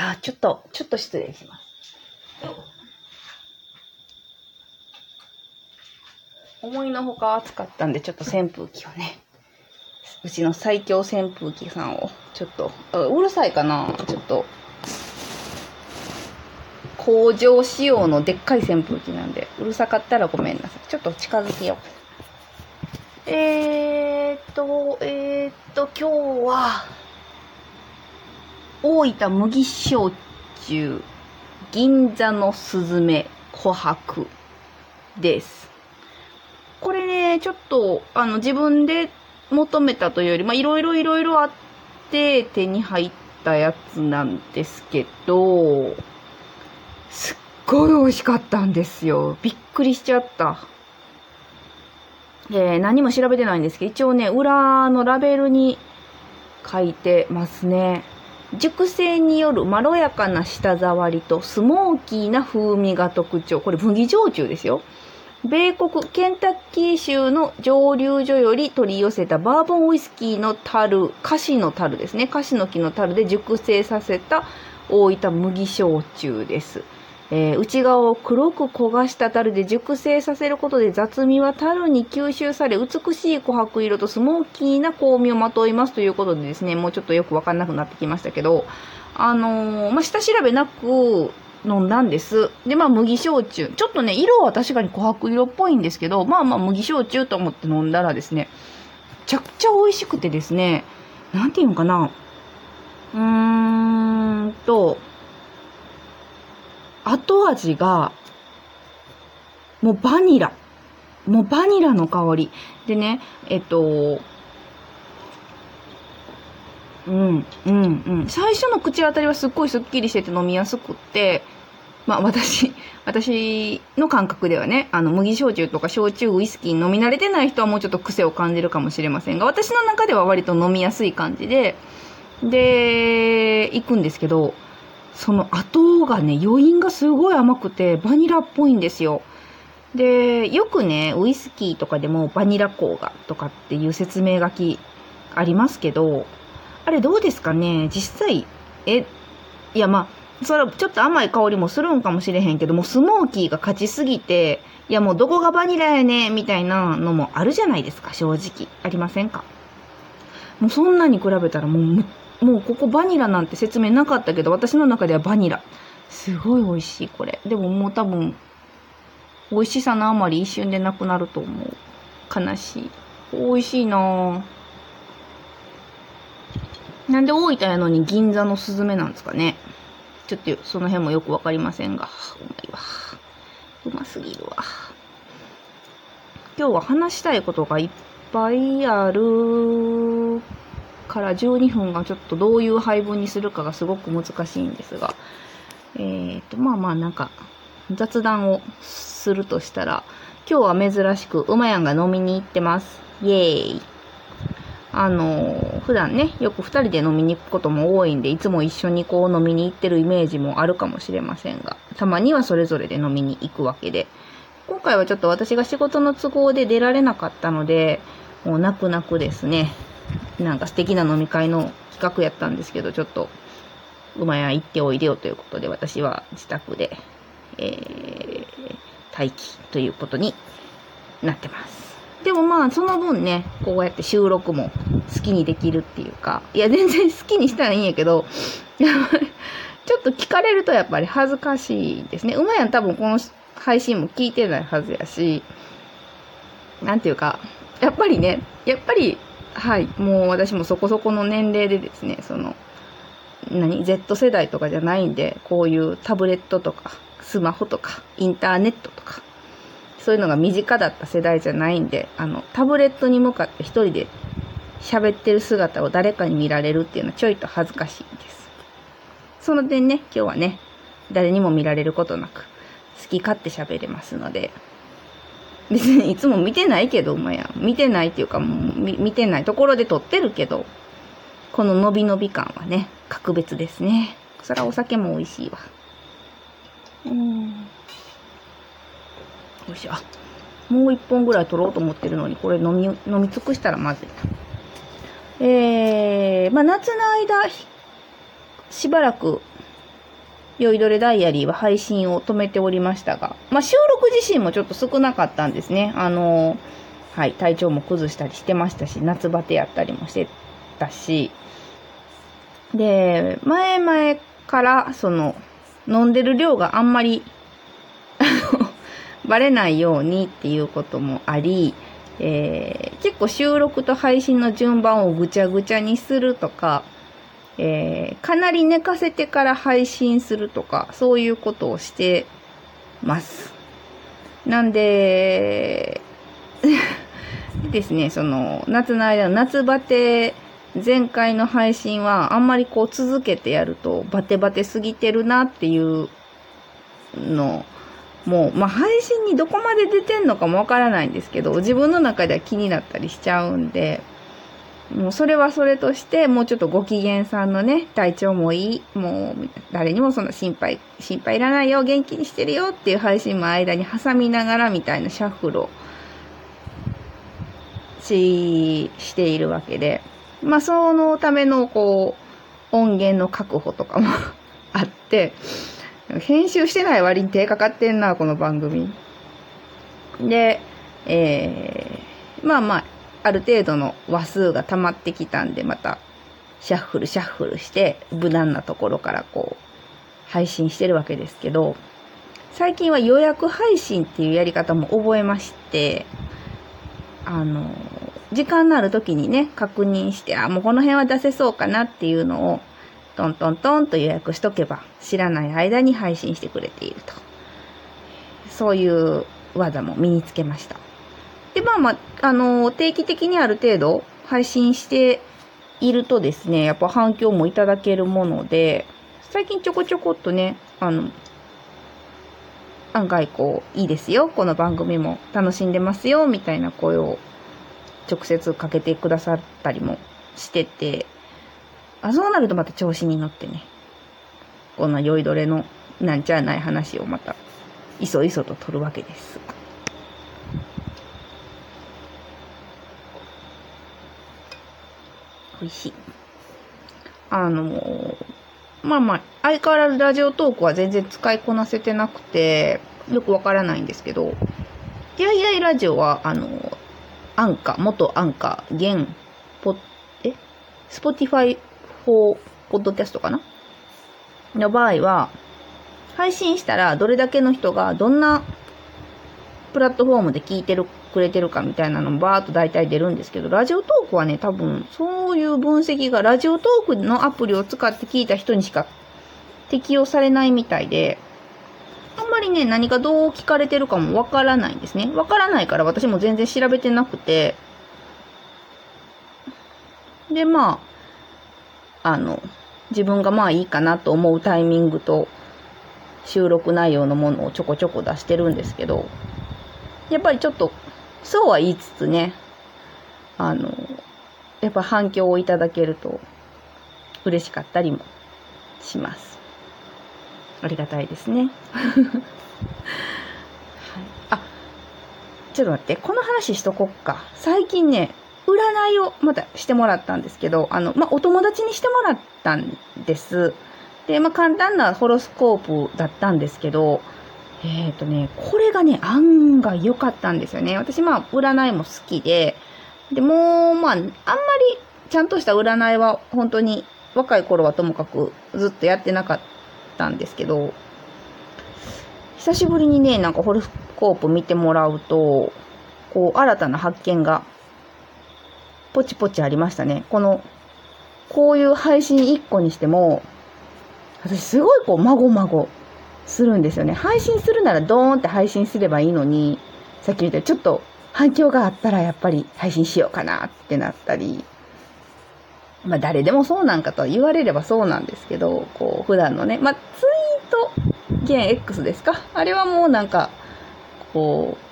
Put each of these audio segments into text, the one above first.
あ、ちょっと、ちょっと失礼します。思いのほか暑かったんで、ちょっと扇風機をね、うちの最強扇風機さんを、ちょっと、うるさいかなちょっと、工場仕様のでっかい扇風機なんで、うるさかったらごめんなさい。ちょっと近づけよう。えーと、えーっと、今日は、大分麦焼酎、銀座のスズメ、琥珀です。これね、ちょっと、あの、自分で求めたというより、まあ、いろいろいろいろあって手に入ったやつなんですけど、すっごい美味しかったんですよ。びっくりしちゃった。えー、何も調べてないんですけど、一応ね、裏のラベルに書いてますね。熟成によるまろやかな舌触りとスモーキーな風味が特徴。これ麦焼酎ですよ。米国ケンタッキー州の蒸留所より取り寄せたバーボンウイスキーの樽、カシの樽ですね。カシの木の樽で熟成させた大分麦焼酎です。えー、内側を黒く焦がした樽で熟成させることで雑味は樽に吸収され美しい琥珀色とスモーキーな香味をまといますということでですね、もうちょっとよくわかんなくなってきましたけど、あのー、まあ、下調べなく、飲んだんです。で、まあ、麦焼酎。ちょっとね、色は確かに琥珀色っぽいんですけど、まあまあ、麦焼酎と思って飲んだらですね、めちゃくちゃ美味しくてですね、なんていうのかな。うーんと、後味が、もうバニラ。もうバニラの香り。でね、えっと、うん、うん、うん。最初の口当たりはすっごいスッキリしてて飲みやすくって、まあ私、私の感覚ではね、あの麦焼酎とか焼酎ウイスキー飲み慣れてない人はもうちょっと癖を感じるかもしれませんが、私の中では割と飲みやすい感じで、で、行くんですけど、その後がね、余韻がすごい甘くて、バニラっぽいんですよ。で、よくね、ウイスキーとかでもバニラ香がとかっていう説明書きありますけど、あれどうですかね？実際、え、いやまあ、それちょっと甘い香りもするんかもしれへんけども、スモーキーが勝ちすぎて、いやもうどこがバニラやねみたいなのもあるじゃないですか、正直。ありませんか？もうそんなに比べたらもう、もうここバニラなんて説明なかったけど、私の中ではバニラ。すごい美味しい、これ。でももう多分、美味しさのあまり一瞬でなくなると思う。悲しい。美味しいなぁ。なんで大分やのに銀座のスズメなんですかね。ちょっとその辺もよくわかりませんが、うまいわ。うますぎるわ。今日は話したいことがいっぱいあるから12分がちょっとどういう配分にするかがすごく難しいんですが、えーと、まあまあなんか雑談をするとしたら、今日は珍しく馬やんが飲みに行ってます。イエーイ。あの、普段ね、よく二人で飲みに行くことも多いんで、いつも一緒にこう飲みに行ってるイメージもあるかもしれませんが、たまにはそれぞれで飲みに行くわけで、今回はちょっと私が仕事の都合で出られなかったので、もう泣く泣くですね、なんか素敵な飲み会の企画やったんですけど、ちょっと、馬屋行っておいでよということで、私は自宅で、えー、待機ということになってます。でもまあ、その分ね、こうやって収録も好きにできるっていうか、いや、全然好きにしたらいいんやけど、ちょっと聞かれるとやっぱり恥ずかしいですね。うまやん多分この配信も聞いてないはずやし、なんていうか、やっぱりね、やっぱり、はい、もう私もそこそこの年齢でですね、その、何 ?Z 世代とかじゃないんで、こういうタブレットとか、スマホとか、インターネットとか、そういうのが身近だった世代じゃないんで、あの、タブレットに向かって一人で喋ってる姿を誰かに見られるっていうのはちょいと恥ずかしいんです。その点ね、今日はね、誰にも見られることなく、好き勝手喋れますので、別にいつも見てないけど、まや、見てないっていうかもう見てないところで撮ってるけど、この伸び伸び感はね、格別ですね。そらお酒も美味しいわ。うん。よいしょ。もう一本ぐらい取ろうと思ってるのに、これ飲み、飲み尽くしたらまずいな。えー、まあ夏の間、しばらく、酔いどれダイアリーは配信を止めておりましたが、まあ収録自身もちょっと少なかったんですね。あのはい、体調も崩したりしてましたし、夏バテやったりもしてたし、で、前々から、その、飲んでる量があんまり バレないようにっていうこともあり、えー、結構収録と配信の順番をぐちゃぐちゃにするとか、えー、かなり寝かせてから配信するとか、そういうことをしてます。なんで、ですね、その、夏の間の夏バテ、前回の配信はあんまりこう続けてやるとバテバテすぎてるなっていうのもう、まあ、配信にどこまで出てんのかもわからないんですけど、自分の中では気になったりしちゃうんで、もうそれはそれとして、もうちょっとご機嫌さんのね、体調もいい、もう誰にもその心配、心配いらないよ、元気にしてるよっていう配信も間に挟みながらみたいなシャッフルをし、しているわけで、まあそのためのこう、音源の確保とかもあって、編集してない割に手かかってんな、この番組。で、えー、まあまあ、ある程度の話数が溜まってきたんで、また、シャッフルシャッフルして、無難なところからこう、配信してるわけですけど、最近は予約配信っていうやり方も覚えまして、あの、時間のある時にね、確認して、あ、もうこの辺は出せそうかなっていうのを、トントントンと予約しとけば、知らない間に配信してくれていると。そういう技も身につけました。で、まあまあ、あの、定期的にある程度配信しているとですね、やっぱ反響もいただけるもので、最近ちょこちょこっとね、あの、案外こう、いいですよ、この番組も楽しんでますよ、みたいな声を直接かけてくださったりもしてて、あ、そうなるとまた調子に乗ってね、こんな酔いどれのなんちゃない話をまた、いそいそと取るわけです。美味しい。あの、まあまあ、相変わらずラジオトークは全然使いこなせてなくて、よくわからないんですけど、いやいやいラジオは、あの、アンカ、元アンカ、現、ポ、え？ Spotify for Podcast かな？の場合は、配信したらどれだけの人がどんなプラットフォームで聞いてるか、くれてるかみたいなのバーっと大体出るんですけど、ラジオトークはね、多分そういう分析がラジオトークのアプリを使って聞いた人にしか適用されないみたいで、あんまりね、何がどう聞かれてるかもわからないんですね。わからないから私も全然調べてなくて、で、まあ、あの、自分がまあいいかなと思うタイミングと収録内容のものをちょこちょこ出してるんですけど、やっぱりちょっと、そうは言いつつね、あの、やっぱ反響をいただけると嬉しかったりもします。ありがたいですね。はい、あ、ちょっと待って、この話しとこっか。最近ね、占いをまたしてもらったんですけど、あの、まあ、お友達にしてもらったんです。で、まあ、簡単なホロスコープだったんですけど、えっ、ー、とね、これがね、案外良かったんですよね。私、まあ、占いも好きで、で、も、まあ、あんまりちゃんとした占いは本当に若い頃はともかくずっとやってなかったんですけど、久しぶりにね、なんかホロスコープ見てもらうと、こう、新たな発見がポチポチありましたね。この、こういう配信1個にしても、私すごいこう、まごまごするんですよね。配信するならドーンって配信すればいいのに、さっき言ったちょっと反響があったらやっぱり配信しようかなってなったり、まあ誰でもそうなんかと言われればそうなんですけど、こう普段のね、まあツイート、現 X ですか？あれはもうなんか、こう、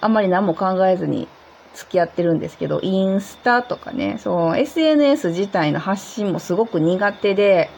あんまり何も考えずに付き合ってるんですけど、インスタとかね、そう、SNS 自体の発信もすごく苦手で、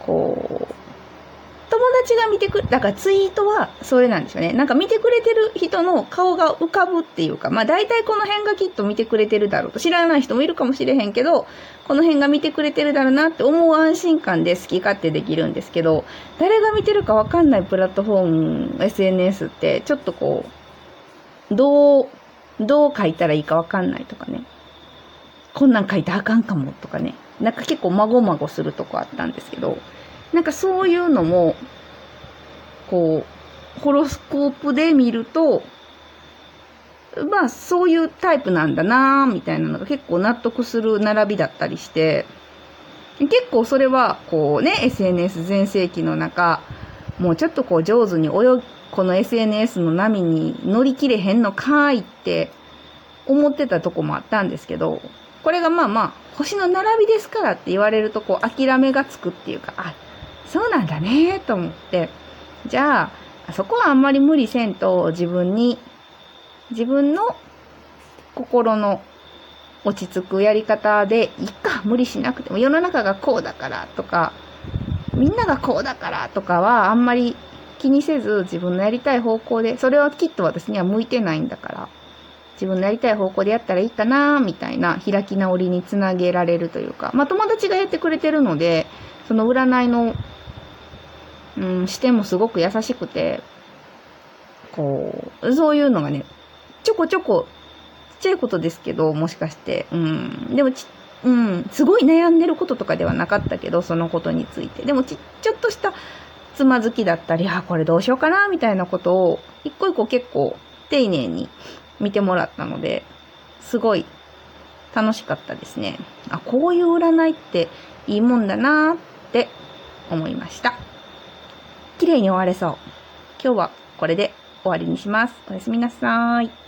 こう、達が見てくだからツイートはそれなんですよね。なんか見てくれてる人の顔が浮かぶっていうか、まあ大体この辺がきっと見てくれてるだろうと。知らない人もいるかもしれへんけど、この辺が見てくれてるだろうなって思う安心感で好き勝手できるんですけど、誰が見てるかわかんないプラットフォーム、SNS って、ちょっとこう、どう、どう書いたらいいかわかんないとかね。こんなん書いたらあかんかもとかね。なんか結構まごまごするとこあったんですけど、なんかそういうのも、こう、ホロスコープで見ると、まあそういうタイプなんだなみたいなのが結構納得する並びだったりして、結構それはこうね、SNS 全盛期の中、もうちょっとこう上手に泳ぎ、この SNS の波に乗り切れへんのかいって思ってたとこもあったんですけど、これがまあまあ、星の並びですからって言われるとこう諦めがつくっていうか、あ、そうなんだねと思って、じゃあ、そこはあんまり無理せんと自分に自分の心の落ち着くやり方でいっか無理しなくても世の中がこうだからとかみんながこうだからとかはあんまり気にせず自分のやりたい方向でそれはきっと私には向いてないんだから自分のやりたい方向でやったらいいかなみたいな開き直りにつなげられるというかまあ友達がやってくれてるのでその占いの、うん、視点もすごく優しくてこうそういうのがねちょこちょこ、ちっちゃいことですけど、もしかして。うん。でもち、うん、すごい悩んでることとかではなかったけど、そのことについて。でもち、ちょっとしたつまずきだったり、あ、これどうしようかな、みたいなことを、一個一個結構丁寧に見てもらったので、すごい楽しかったですね。あ、こういう占いっていいもんだなって思いました。綺麗に終われそう。今日はこれで終わりにします。おやすみなさーい。